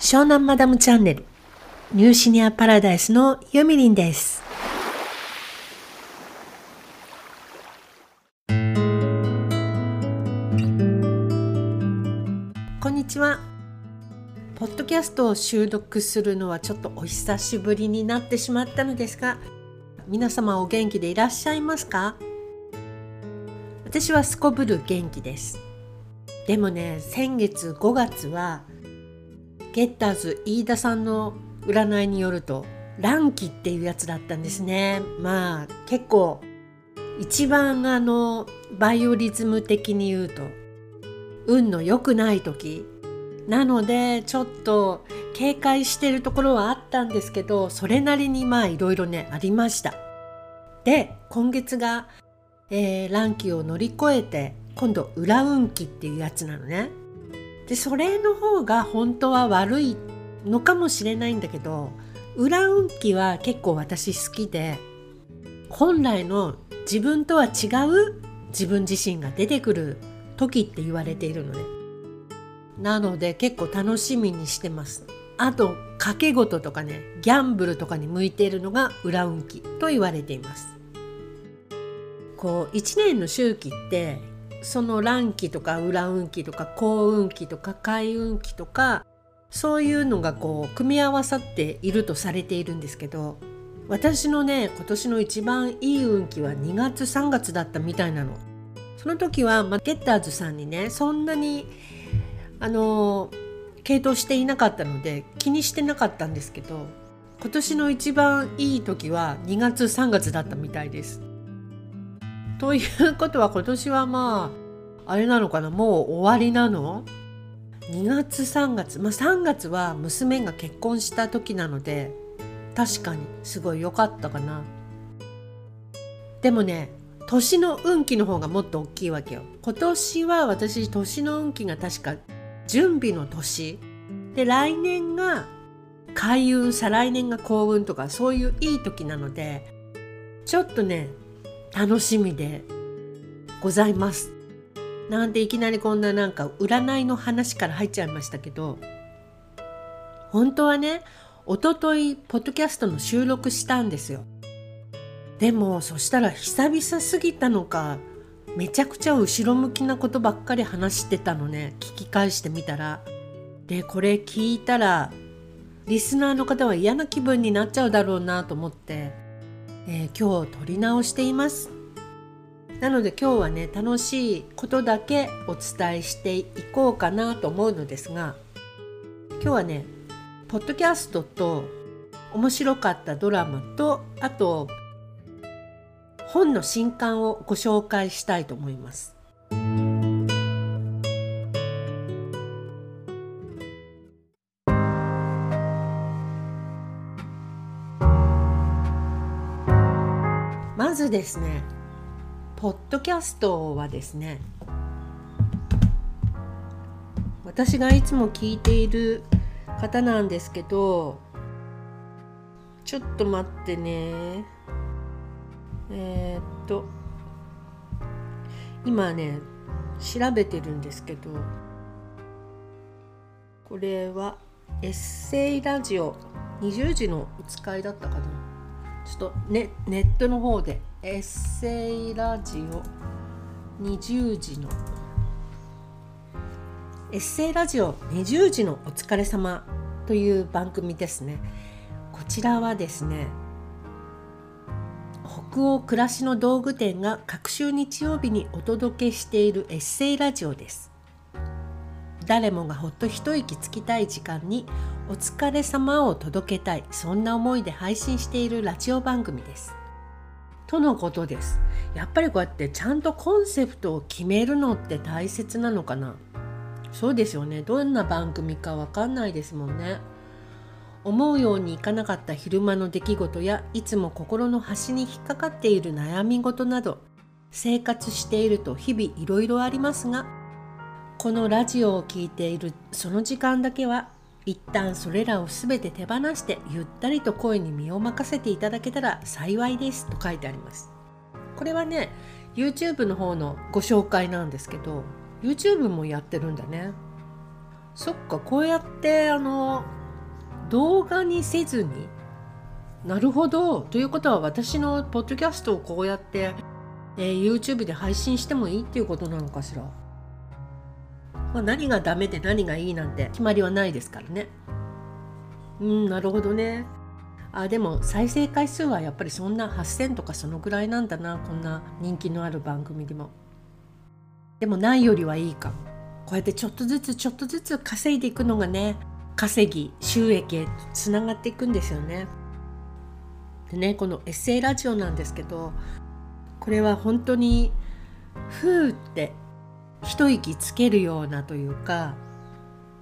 湘南マダムチャンネルニューシニアパラダイスのユミリンです。こんにちは。ポッドキャストを収録するのはちょっとお久しぶりになってしまったのですが皆様お元気でいらっしゃいますか？私はすこぶる元気です。でもね先月5月はゲッターズ飯田さんの占いによると乱気っていうやつだったんですね。まあ結構一番あのバイオリズム的に言うと運の良くない時。なのでちょっと警戒してるところはあったんですけどそれなりにまあいろいろねありました。で今月が、えー、乱気を乗り越えて今度裏運気っていうやつなのね。でそれの方が本当は悪いのかもしれないんだけど裏運気は結構私好きで本来の自分とは違う自分自身が出てくる時って言われているのね。なので結構楽しみにしてます。あと賭け事とかねギャンブルとかに向いているのが裏運気と言われています。こう1年の周期ってその乱気とか裏運気とか幸運気とか開運気とかそういうのがこう組み合わさっているとされているんですけど私のね今年の一番いい運気は2月3月だったみたいなの。その時は、ゲッターズさんにねそんなにあの系統していなかったので気にしてなかったんですけど今年の一番いい時は2月3月だったみたいです。ということは今年はまああれなのかなもう終わりなの ?2 月3月まあ3月は娘が結婚した時なので確かにすごい良かったかな。でもね年の運気の方がもっと大きいわけよ。今年は私年の運気が確か準備の年で来年が開運再来年が幸運とかそういういい時なのでちょっとね楽しみでございます。なんていきなりこんななんか占いの話から入っちゃいましたけど本当はねおとといポッドキャストの収録したんですよ。でもそしたら久々すぎたのかめちゃくちゃ後ろ向きなことばっかり話してたのね聞き返してみたら。でこれ聞いたらリスナーの方は嫌な気分になっちゃうだろうなと思ってえー、今日撮り直していますなので今日はね楽しいことだけお伝えしていこうかなと思うのですが今日はねポッドキャストと面白かったドラマとあと本の新刊をご紹介したいと思います。ずですねポッドキャストはですね私がいつも聞いている方なんですけどちょっと待ってね。えー、っと今ね調べてるんですけどこれはエッセイラジオ。20時のお使いだったかな。ちょっとネネットの方でエッセイラジオ。20時の。エッセイラジオ20時のお疲れ様という番組ですね。こちらはですね北欧暮らしの道具店が各週日曜日にお届けしているエッセイラジオです。誰もがほっと一息つきたい時間にお疲れ様を届けたいそんな思いで配信しているラジオ番組です。とのことです。やっぱりこうやってちゃんとコンセプトを決めるのって大切なのかな？そうですよね。どんな番組かわかんないですもんね。思うようにいかなかった昼間の出来事やいつも心の端に引っかかっている悩み事など生活していると日々いろいろありますがこのラジオを聴いているその時間だけは一旦それらを全て手放してゆったりと声に身を任せていただけたら幸いですと書いてあります。これはね YouTube の方のご紹介なんですけど YouTube もやってるんだね。そっかこうやってあの動画にせずになるほどということは私のポッドキャストをこうやって、えー、YouTube で配信してもいいっていうことなのかしら、まあ、何がダメで何がいいなんて決まりはないですからね。うんなるほどね。あでも再生回数はやっぱりそんな8,000とかそのぐらいなんだな。こんな人気のある番組でも。でもないよりはいいか。こうやってちょっとずつちょっとずつ稼いでいくのがね稼ぎ収益へつながっていくんですよね。でねこのエッセイラジオなんですけどこれは本当にふーって一息つけるようなというか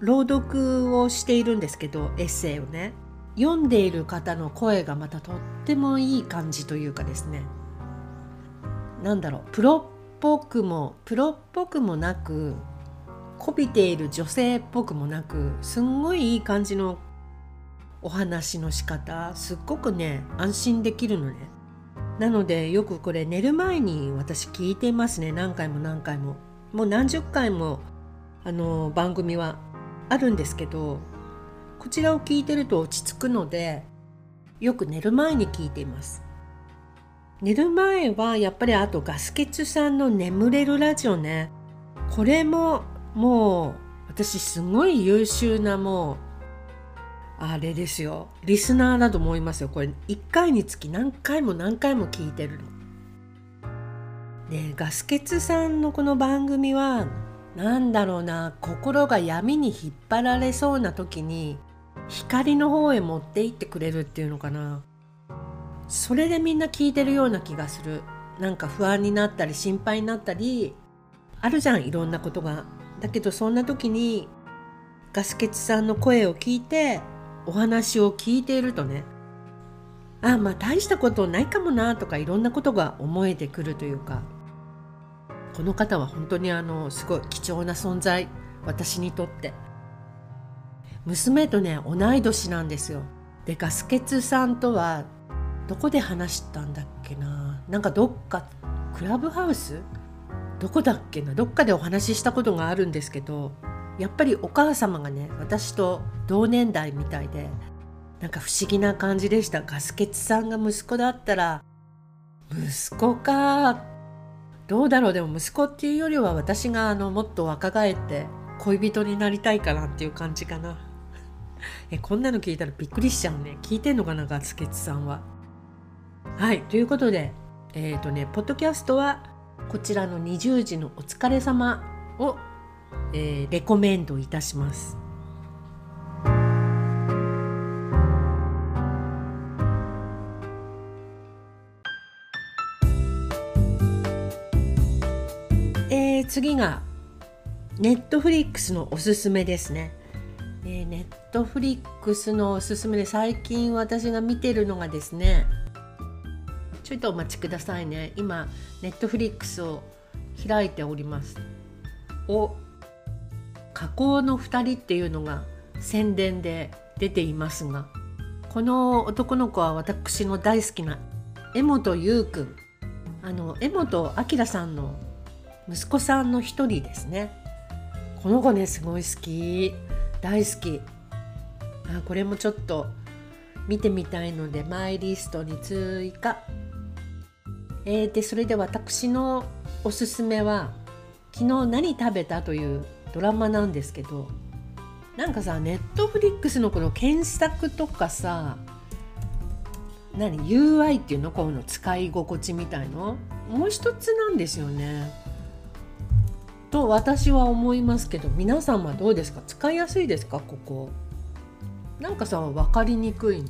朗読をしているんですけどエッセイをね。読んでいる方の声がまたとってもいい感じというかですね。なんだろう。プロっぽくもプロっぽくもなくこびている女性っぽくもなくすんごいいい感じのお話の仕方すっごくね安心できるのね。なのでよくこれ寝る前に私聞いていますね。何回も何回も。もう何十回もあの番組はあるんですけどこちらを聞いてると落ち着くのでよく寝る前に聞いています。寝る前はやっぱりあとガスケツさんの眠れるラジオね。これももう私すごい優秀なもうあれですよ。リスナーだと思いますよ。これ1回につき何回も何回も聞いてるの。でガスケツさんのこの番組は何だろうな心が闇に引っ張られそうな時に光の方へ持って行ってくれるっていうのかな。それでみんな聞いてるような気がする。なんか不安になったり心配になったりあるじゃんいろんなことが。だけどそんな時にガスケツさんの声を聞いてお話を聞いているとねあまあ大したことないかもなとかいろんなことが思えてくるというか。この方は本当にあのすごい貴重な存在私にとって。娘とね同い年なんですよ。でガスケツさんとはどこで話したんだっけな。なんかどっかクラブハウス？どこだっけな。どっかでお話ししたことがあるんですけどやっぱりお母様がね私と同年代みたいでなんか不思議な感じでした。ガスケツさんが息子だったら息子かどうだろう？でも息子っていうよりは私があのもっと若返って恋人になりたいかなっていう感じかな。えこんなの聞いたらびっくりしちゃうね。聞いてんのかなガスケツさんは。はいということでえっ、ー、とねポッドキャストはこちらの20時のお疲れ様を、えー、レコメンドいたします。次がネットフリックスのおすすめですね。え、ネットフリックスのおすすめで最近私が見てるのがですねちょっとお待ちくださいね。今ネットフリックスを開いております。お加工の2人っていうのが宣伝で出ていますがこの男の子は私の大好きな江本優くん。あの江本明さんの息子さんの一人ですね。この子ねすごい好き。大好き。あこれもちょっと見てみたいのでマイリストに追加。えー、でそれで私のおすすめは「昨日何食べた?」というドラマなんですけどなんかさネットフリックスのこの検索とかさ何？UI っていうの？こういうの使い心地みたいの？もう一つなんですよね。と私は思いますけど皆さんはどうですか？使いやすいですか？ここ。なんかさ分かりにくい。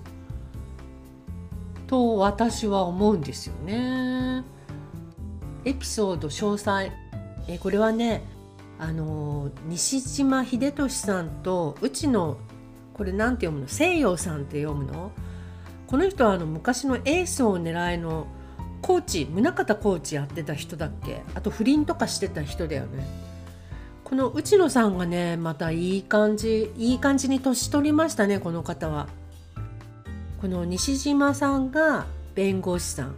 と私は思うんですよね。エピソード詳細。えこれはねあの西島秀俊さんとうちのこれなんて読むの？西洋さんって読むの？この人はあの昔のエースを狙いのコーチ宗像コーチやってた人だっけ？あと不倫とかしてた人だよね。この内野さんがねまたいい感じいい感じに年取りましたねこの方は。この西島さんが弁護士さん。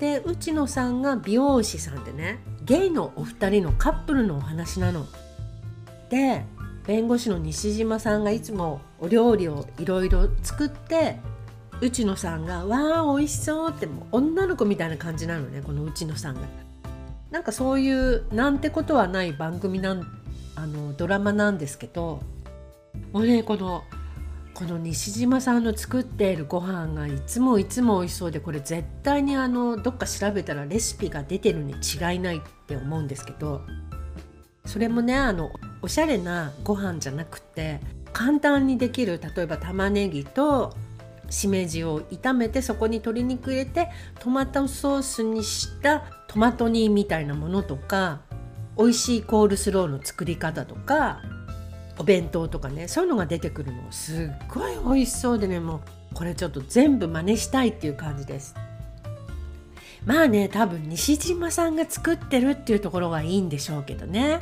で内野さんが美容師さんでねゲイのお二人のカップルのお話なの。で弁護士の西島さんがいつもお料理をいろいろ作って内野さんが「わあ美味しそう」ってもう女の子みたいな感じなのねこの内野さんが。なんかそういうなんてことはない番組なんあのドラマなんですけどもうねこのこの西島さんの作っているご飯がいつもいつも美味しそうでこれ絶対にあのどっか調べたらレシピが出てるに違いないって思うんですけどそれもねあのおしゃれなご飯じゃなくて簡単にできる例えば玉ねぎとしめじを炒めてそこに鶏肉入れてトマトソースにしたトマト煮みたいなものとか美味しいコールスローの作り方とかお弁当とかねそういうのが出てくるのすっごい美味しそうでねもうこれちょっと全部真似したいっていう感じです。まあね多分西島さんが作ってるっていうところがいいんでしょうけどね。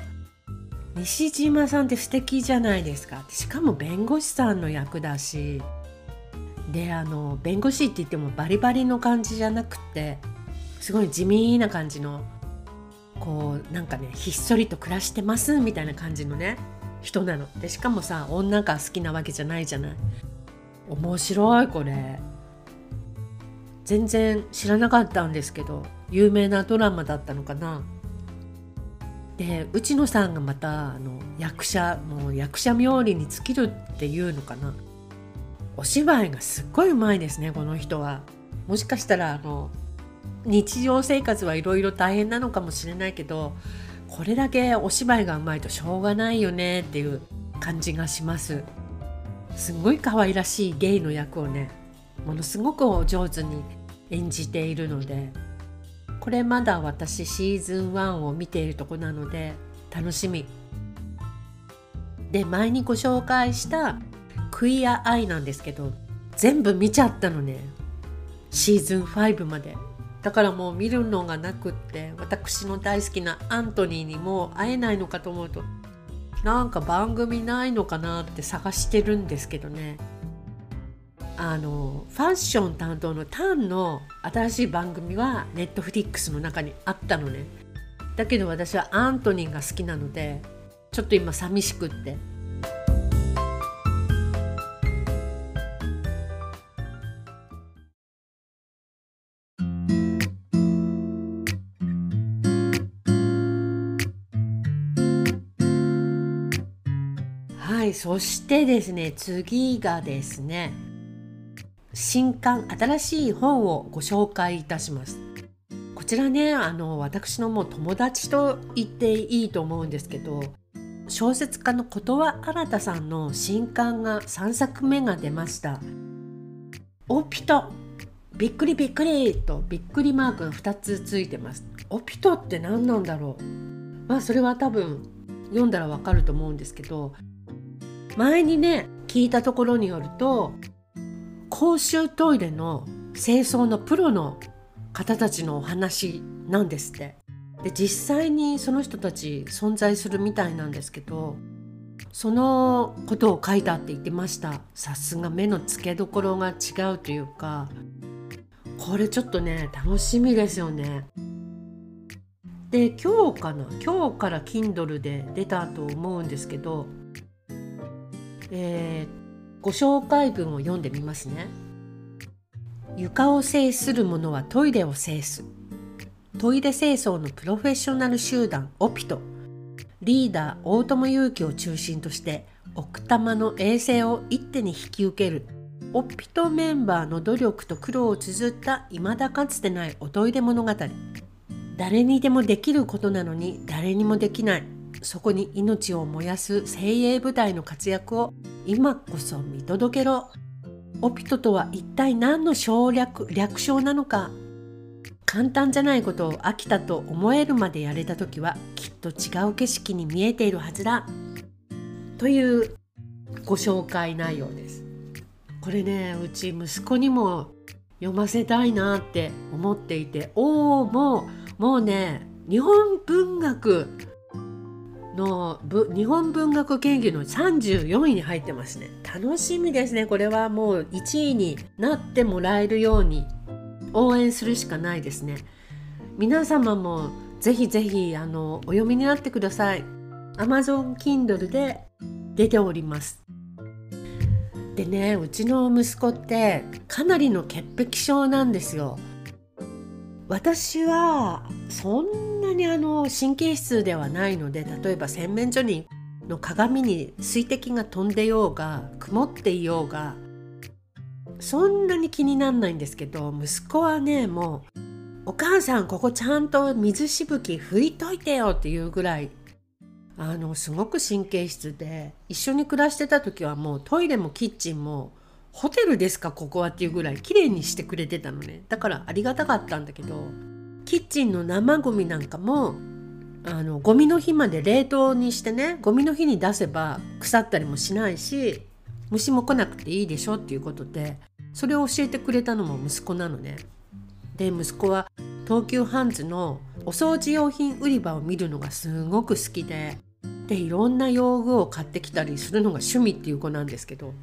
西島さんって素敵じゃないですかしかも弁護士さんの役だしであの弁護士って言ってもバリバリの感じじゃなくてすごい地味な感じのこうなんかねひっそりと暮らしてますみたいな感じのね人なの。でしかもさ女が好きなわけじゃないじゃない。面白いこれ。全然知らなかったんですけど有名なドラマだったのかな。で内野さんがまたあの役者もう役者冥利に尽きるっていうのかな。お芝居がすっごいうまいですねこの人は。もしかしたらあの日常生活はいろいろ大変なのかもしれないけどこれだけお芝居がうまいとしょうがないよねっていう感じがしますすごい可愛らしいゲイの役をねものすごくお上手に演じているのでこれまだ私シーズン1を見ているとこなので楽しみで前にご紹介したクイアアイなんですけど全部見ちゃったのね。シーズン5まで。だからもう見るのがなくって私の大好きなアントニーにも会えないのかと思うとなんか番組ないのかなって探してるんですけどね。あのファッション担当のタンの新しい番組はネットフリックスの中にあったのね。だけど私はアントニーが好きなのでちょっと今寂しくって。そしてですね次がですね新刊新しい本をご紹介いたします。こちらねあの私のもう友達と言っていいと思うんですけど小説家の琴羽新さんの新刊が3作目が出ました。オピト。びっくりびっくりとびっくりマークが2つついてます。オピトって何なんだろう。まあそれは多分読んだらわかると思うんですけど前にね聞いたところによると公衆トイレの清掃のプロの方たちのお話なんですって。で実際にその人たち存在するみたいなんですけどそのことを書いたって言ってました。さすが目の付けどころが違うというかこれちょっとね楽しみですよね。で今日かな？今日から Kindle で出たと思うんですけどえー、ご紹介文を読んでみますね。床を制する者はトイレを制す。トイレ清掃のプロフェッショナル集団オピト。リーダー大友祐樹を中心として奥多摩の衛生を一手に引き受けるオピトメンバーの努力と苦労を綴った未だかつてないおトイレ物語誰にでもできることなのに誰にもできないそこに命を燃やす精鋭部隊の活躍を今こそ見届けろ。オピトとは一体何の省略略称なのか。簡単じゃないことを飽きたと思えるまでやれた時はきっと違う景色に見えているはずだ。というご紹介内容です。これねうち息子にも読ませたいなって思っていて。おおもうもうね日本文学の日本文学研究の34位に入ってますね。楽しみですね。これはもう1位になってもらえるように応援するしかないですね。皆様もぜひぜひあのお読みになってください。Amazon Kindle で出ております。でねうちの息子ってかなりの潔癖症なんですよ。私はそんなにあの神経質ではないので例えば洗面所にの鏡に水滴が飛んでようが曇っていようがそんなに気になんないんですけど息子はねもう「お母さんここちゃんと水しぶき拭いといてよ」っていうぐらいあのすごく神経質で一緒に暮らしてた時はもうトイレもキッチンもホテルですかここはっていうぐらい綺麗にしてくれてたのねだからありがたかったんだけどキッチンの生ゴミなんかもあのゴミの日まで冷凍にしてねゴミの日に出せば腐ったりもしないし虫も来なくていいでしょっていうことでそれを教えてくれたのも息子なのね。で息子は東急ハンズのお掃除用品売り場を見るのがすごく好きででいろんな用具を買ってきたりするのが趣味っていう子なんですけど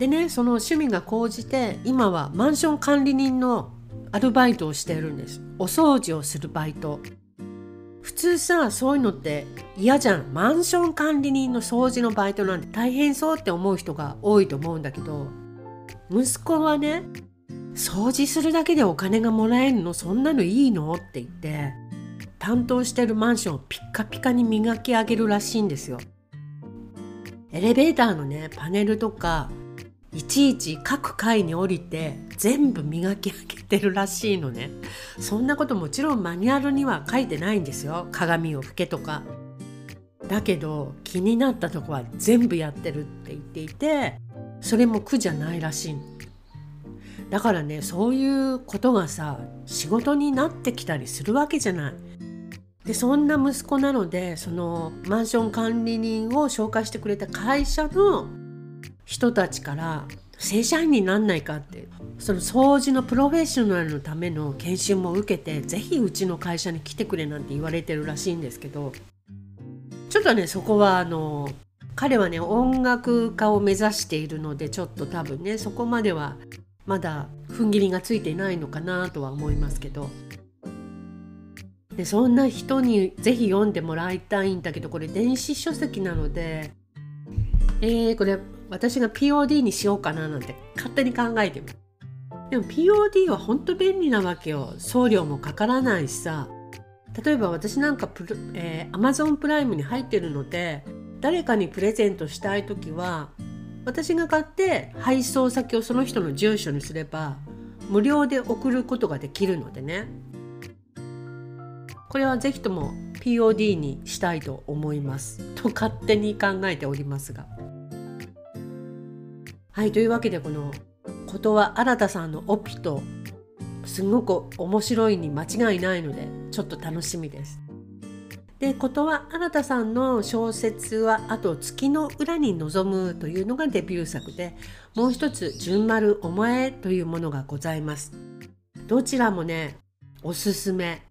でねその趣味が高じて今はマンション管理人のアルバイトをしているんです。お掃除をするバイト。普通さそういうのって嫌じゃん。マンション管理人の掃除のバイトなんて大変そうって思う人が多いと思うんだけど息子はね掃除するだけでお金がもらえるの？そんなのいいの？って言って担当してるマンションをピッカピカに磨き上げるらしいんですよ。エレベーターのねパネルとかいちいち各階に降りて全部磨き上げてるらしいのね。そんなこともちろんマニュアルには書いてないんですよ。鏡を拭けとか。だけど気になったとこは全部やってるって言っていてそれも苦じゃないらしいだからねそういうことがさ仕事になってきたりするわけじゃない。でそんな息子なのでそのマンション管理人を紹介してくれた会社の人たちから正社員になんないかってその掃除のプロフェッショナルのための研修も受けて是非うちの会社に来てくれなんて言われてるらしいんですけどちょっとねそこはあの彼はね音楽家を目指しているのでちょっと多分ねそこまではまだ踏ん切りがついていないのかなとは思いますけど。でそんな人にぜひ読んでもらいたいんだけどこれ電子書籍なのでえー、これ私が POD にしようかななんて勝手に考えてみるでも POD は本当便利なわけよ。送料もかからないしさ。例えば私なんかプ、えー、Amazon プライムに入ってるので誰かにプレゼントしたい時は私が買って配送先をその人の住所にすれば無料で送ることができるのでね。これはぜひとも POD にしたいと思います。と勝手に考えておりますが。はいというわけでこのことは新田さんのオピとすごく面白いに間違いないのでちょっと楽しみです。でことは新田さんの小説はあと月の裏に望むというのがデビュー作でもう一つ純丸お前というものがございます。どちらもねおすすめ。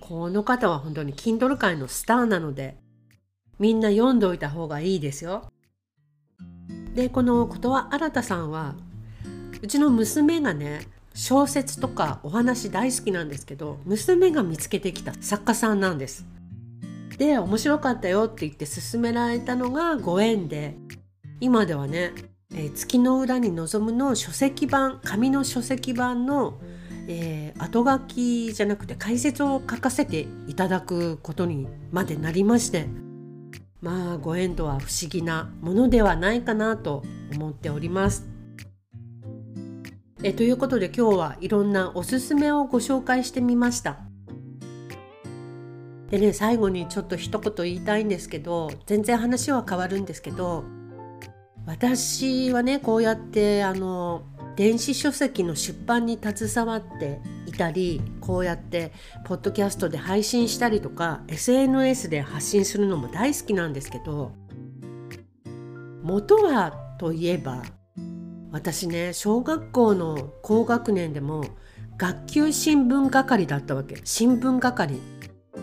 この方は本当に Kindle 界のスターなのでみんな読んでおいた方がいいですよ。でこのことは新さんはうちの娘がね小説とかお話大好きなんですけど娘が見つけてきた作家さんなんです。で面白かったよって言って勧められたのがご縁で今ではね「えー、月の裏に望む」の書籍版紙の書籍版のえー、後書きじゃなくて解説を書かせていただくことにまでなりましてまあご縁とは不思議なものではないかなと思っております。えということで今日はいろんなおすすめをご紹介してみました。でね最後にちょっと一言言いたいんですけど全然話は変わるんですけど私はねこうやってあの電子書籍の出版に携わっていたりこうやってポッドキャストで配信したりとか SNS で発信するのも大好きなんですけど元はといえば私ね小学校の高学年でも学級新聞係だったわけ。新聞係。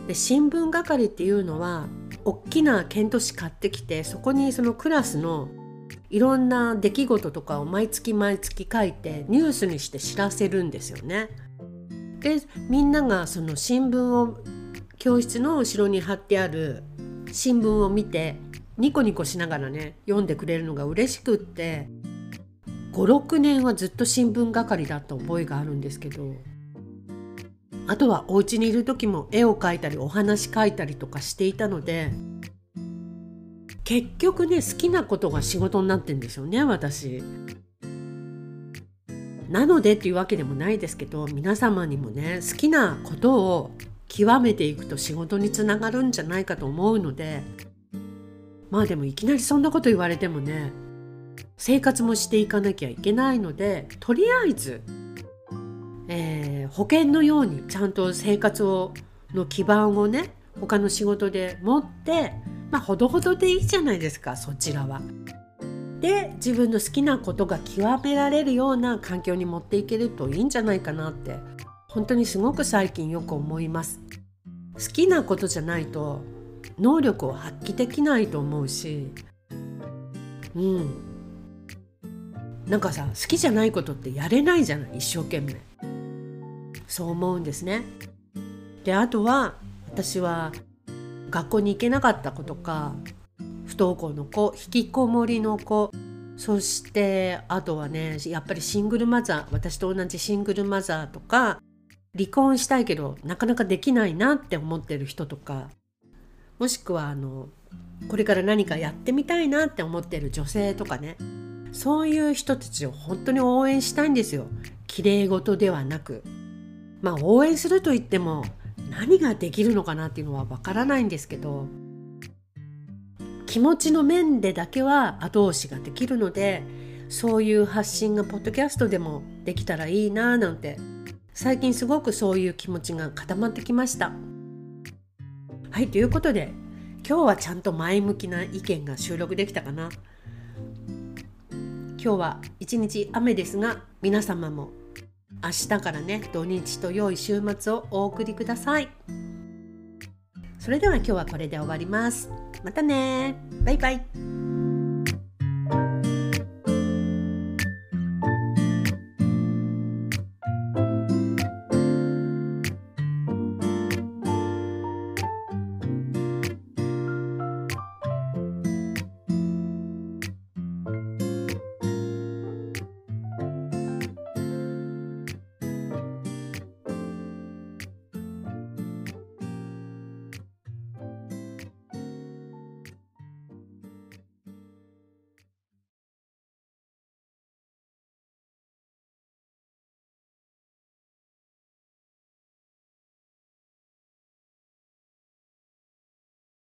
で新聞係っていうのは大きな剣都紙買ってきてそこにそのクラスのいろんな出来事とかを毎月毎月書いてニュースにして知らせるんですよね。でみんながその新聞を教室の後ろに貼ってある新聞を見てニコニコしながらね読んでくれるのが嬉しくって56年はずっと新聞係だった覚えがあるんですけどあとはお家にいる時も絵を描いたりお話描いたりとかしていたので結局ね好きなことが仕事になってんですよね私。なのでっていうわけでもないですけど皆様にもね好きなことを極めていくと仕事につながるんじゃないかと思うのでまあでもいきなりそんなこと言われてもね生活もしていかなきゃいけないのでとりあえず、えー、保険のようにちゃんと生活をの基盤をね他の仕事で持ってまあほどほどでいいじゃないですかそちらは。で自分の好きなことが極められるような環境に持っていけるといいんじゃないかなって本当にすごく最近よく思います。好きなことじゃないと能力を発揮できないと思うしうん。なんかさ好きじゃないことってやれないじゃない一生懸命。そう思うんですね。であとは私は学校に行けなかった子とか不登校の子引きこもりの子そしてあとはねやっぱりシングルマザー私と同じシングルマザーとか離婚したいけどなかなかできないなって思ってる人とかもしくはあのこれから何かやってみたいなって思ってる女性とかねそういう人たちを本当に応援したいんですよ。綺麗事ではなく。まあ応援すると言っても何ができるのかなっていうのはわからないんですけど気持ちの面でだけは後押しができるのでそういう発信がポッドキャストでもできたらいいななんて最近すごくそういう気持ちが固まってきました。はいということで今日はちゃんと前向きな意見が収録できたかな。今日は一日雨ですが皆様も明日からね土日と良い週末をお送りください。それでは今日はこれで終わります。またねバイバイ